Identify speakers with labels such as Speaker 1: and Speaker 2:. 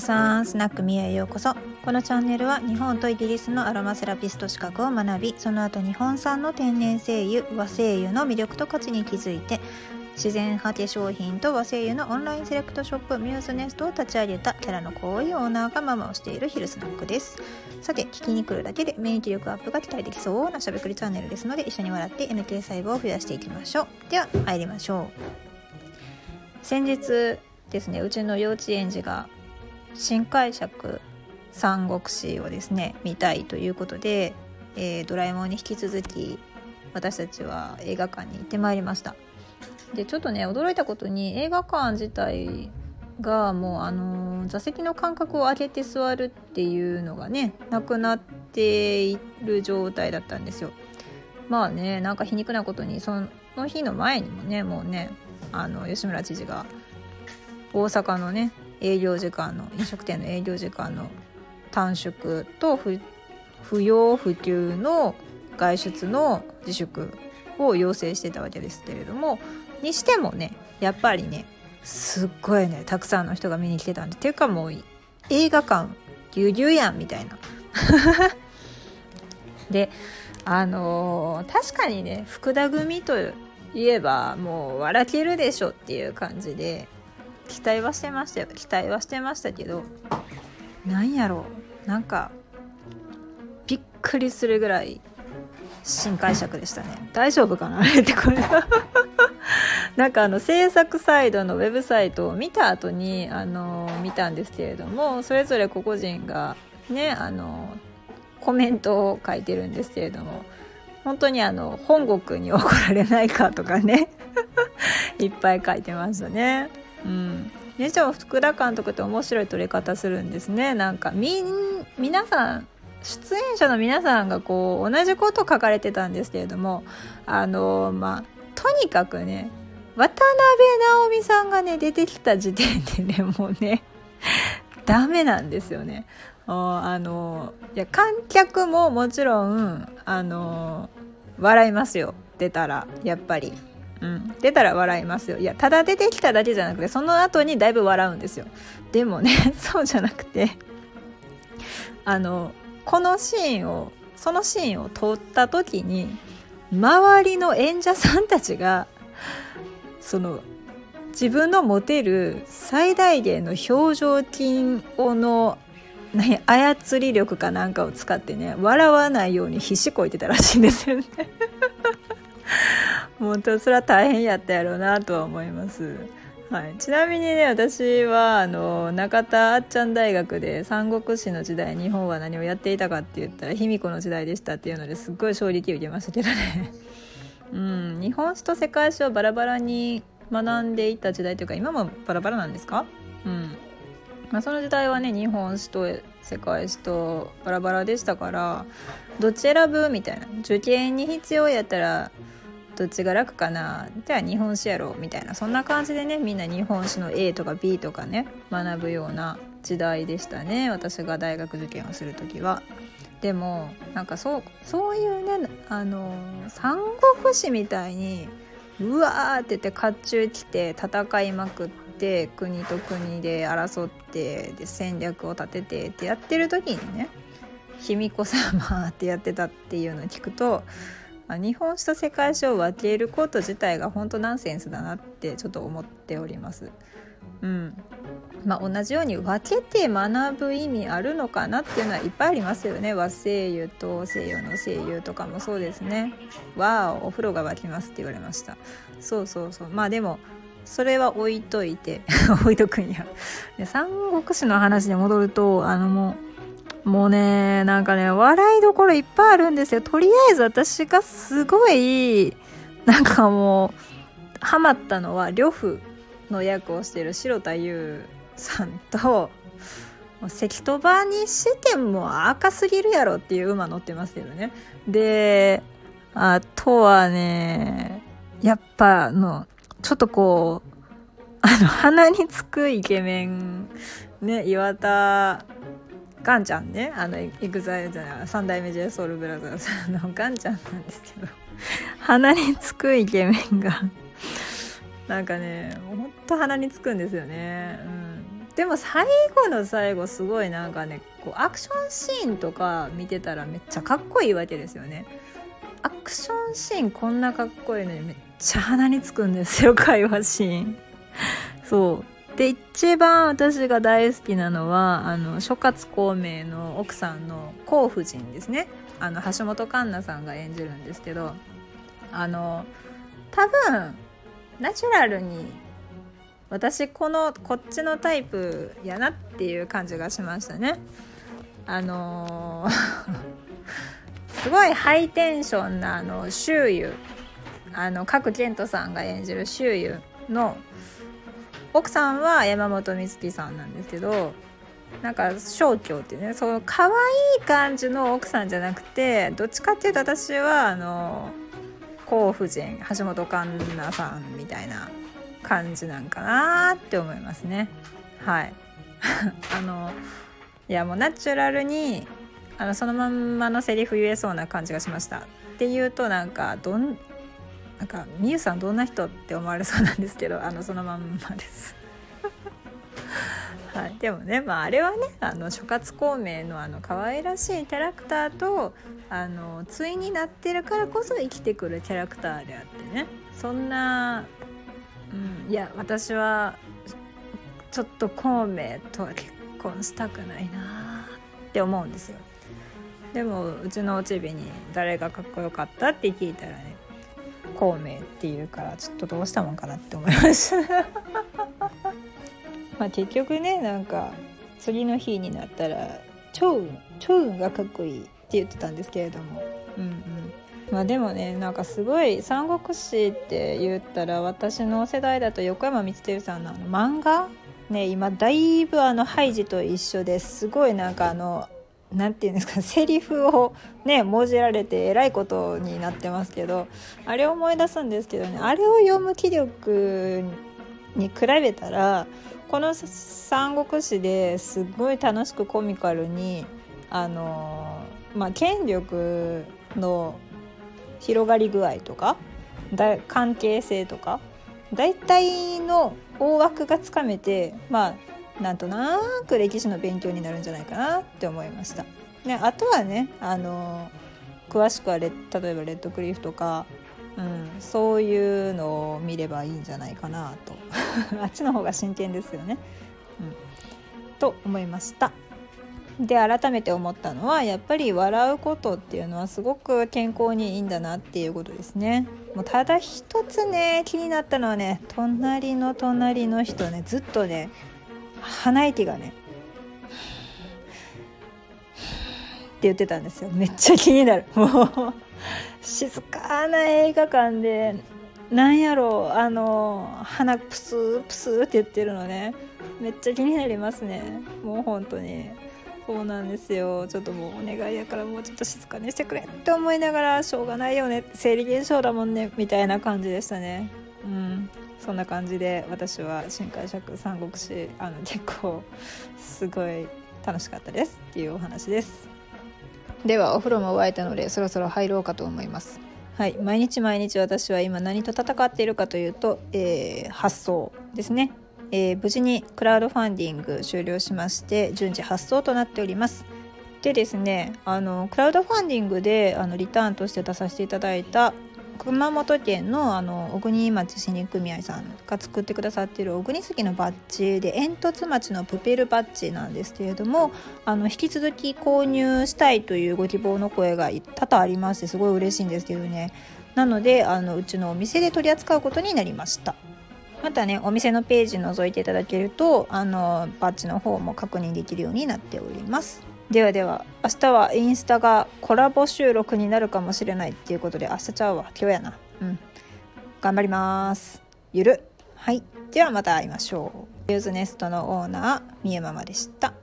Speaker 1: さんスナックミへようこそ。このチャンネルは日本とイギリスのアロマセラピスト資格を学びその後日本産の天然精油和精油の魅力と価値に気づいて自然派化粧品と和精油のオンラインセレクトショップミューズネストを立ち上げたキャラの濃いオーナーがママをしているヒルスナックです。さて聞きに来るだけで免疫力アップが期待できそうなしゃべくりチャンネルですので一緒に笑って NK 細胞を増やしていきましょう。では参りましょう。先日ですねうちの幼稚園児が新解釈三国志をですね見たいということで、えー、ドラえもんに引き続き私たちは映画館に行ってまいりました。でちょっとね驚いたことに映画館自体がもうあの座席の間隔を空けて座るっていうのがねなくなっている状態だったんですよ。まあねなんか皮肉なことにその日の前にもねもうねあの吉村知事が大阪のね営業時間の飲食店の営業時間の短縮と不要不急の外出の自粛を要請してたわけですけれどもにしてもねやっぱりねすっごいねたくさんの人が見に来てたんでていうかもう映画館ぎゅうぎゅうやんみたいな。であのー、確かにね福田組といえばもう笑けるでしょっていう感じで期待はしてましたよ。期待はしてましたけどなんやろう。なんかびっくりするぐらい新解釈でしたね。大丈夫かな？あ れってこれ。なんかあの制作サイドのウェブサイトを見た後にあの見たんですけれどもそれぞれ個々人がねあのコメントを書いてるんですけれども本当にあの本国に 怒られないかとかね。いっぱい書いてましたね。うん、でしも福田監督って面白い撮り方するんですねなんかみん皆さん出演者の皆さんがこう同じこと書かれてたんですけれどもあのまあとにかくね渡辺直美さんがね出てきた時点でね もうねダメなんですよね。あのいや観客ももちろんあの笑いますよ出たらやっぱり。うん、出たら笑いますよ。いやただ出てきただけじゃなくてその後にだいぶ笑うんですよ。でもね そうじゃなくてあのこのシーンをそのシーンを撮った時に周りの演者さんたちがその自分の持てる最大限の表情筋をの何操り力かなんかを使ってね笑わないように必死こいてたらしいんですよね。本当それは大変やったやろうなとは思います。はい、ちなみにね私はあの中田あっちゃん大学で三国志の時代日本は何をやっていたかって言ったら卑弥呼の時代でしたっていうのですっごい衝撃を受けましたけどね、うん、日本史と世界史をバラバラに学んでいた時代というか今もバラバラなんですか？うん。まあ、その時代はね日本史と世界史とバラバラでしたからどっち選ぶみたいな受験に必要やったらどっちが楽かな？じゃあ日本史やろうみたいな。そんな感じでねみんな日本史の A とか B とかね学ぶような時代でしたね。私が大学受験をする時は。でもなんかそうそういうねあの三国志みたいにうわーって言って甲冑着て戦いまくって国と国で争ってで戦略を立ててってやってる時にね卑弥呼様ってやってたっていうのを聞くとま日本史と世界史を分けること自体が本当ナンセンスだなってちょっと思っております。うん。まあ、同じように分けて学ぶ意味あるのかなっていうのはいっぱいありますよね。和声優と西洋の声優とかもそうですね「わあお風呂が沸きます」って言われました。そうそうそう。まあでもそれは置いといて 置いとくんや。三国志の話に戻るとあのもうもうね、なんかね、笑いどころいっぱいあるんですよ。とりあえず私がすごい、なんかもう、ハマったのは、呂布の役をしている城田優さんと、赤兎馬にしても赤すぎるやろっていう馬乗ってますけどね。で、あとはね、やっぱの、ちょっとこう、あの、鼻につくイケメン、ね、岩田ガンちゃんねあの EXILE じゃない三代目 j ソ o u l b r o t h e r のガンちゃんなんですけど 鼻につくイケメンが。なんかねほんと鼻につくんですよね、うん、でも最後の最後すごいなんかねこうアクションシーンとか見てたらめっちゃかっこいいわけですよね。アクションシーンこんなかっこいいのにめっちゃ鼻につくんですよ会話シーン。そう。で一番私が大好きなのはあの諸葛孔明の奥さんの孔夫人ですね。あの橋本環奈さんが演じるんですけどあの多分ナチュラルに私このこっちのタイプやなっていう感じがしましたね。あのー すごいハイテンションなあの周遊。あの角健人さんが演じる周遊の奥さんは山本美月さんなんですけどなんか小京っていうねその可愛い感じの奥さんじゃなくてどっちかっていうと私はあの甲夫人橋本環奈さんみたいな感じなんかなって思いますね。はい。あのいやもうナチュラルにあのそのまんまのセリフ言えそうな感じがしました。っていうとなんかどんなんかみゆさんどんな人って思われそうなんですけどあのそのまんまです。はい、でもね、まあ、あれはねあの諸葛孔明のあの可愛らしいキャラクターとあの対になってるからこそ生きてくるキャラクターであってね。そんな、うん、いや私はちょっと孔明とは結婚したくないなって思うんですよ。でもうちのおちびに誰がかっこよかったって聞いたらね孔明っていうからちょっとどうしたもんかなって思いました まあ結局ねなんか次の日になったら超超がかっこいいって言ってたんですけれども。うんうん。まあでもねなんかすごい「三国志」って言ったら私の世代だと横山光輝さんの漫画ね今だいぶあのハイジと一緒ですごいなんかあの何て言うんですか セリフをね文字られてえらいことになってますけどあれを思い出すんですけどねあれを読む気力に比べたらこの「三国志」ですごい楽しくコミカルにあのまあ権力の広がり具合とかだ関係性とか大体の大枠がつかめてまあなんとなく歴史の勉強になるんじゃないかなって思いました。ね、あとはねあの詳しくはレ例えばレッドクリフとか、うん、そういうのを見ればいいんじゃないかなと あっちの方が真剣ですよね。うん、と思いました。で改めて思ったのはやっぱり笑うことっていうのはすごく健康にいいんだなっていうことですね。もうただ一つね気になったのはね隣の隣の人ねずっとね鼻息がねって言ってたんですよ。めっちゃ気になる。もう静かな映画館でなんやろうあの鼻プスプスって言ってるのね。めっちゃ気になりますね。もう本当に。そうなんですよ。ちょっともうお願いやからもうちょっと静かにしてくれって思いながらしょうがないよね。生理現象だもんね。みたいな感じでしたね。うん。そんな感じで私は新解釈三国志あの結構すごい楽しかったですっていうお話です。ではお風呂も沸いたのでそろそろ入ろうかと思います。はい。毎日毎日私は今何と戦っているかというと、えー、発送ですね、えー、無事にクラウドファンディング終了しまして順次発送となっております。でですねあのクラウドファンディングであのリターンとして出させていただいた熊本県のあの小国町市肉組合さんが作ってくださっている小国杉のバッジで煙突町のプペルバッジなんですけれどもあの引き続き購入したいというご希望の声が多々ありましてすごい嬉しいんですけどね。なのであのうちのお店で取り扱うことになりました。またねお店のページ覗いていただけるとあのバッジの方も確認できるようになっております。ではでは明日はインスタがコラボ収録になるかもしれないっていうことで明日ちゃうわ。今日やな。うん。頑張ります。ゆる。はい。ではまた会いましょう。ユーズネストのオーナーみゆママでした。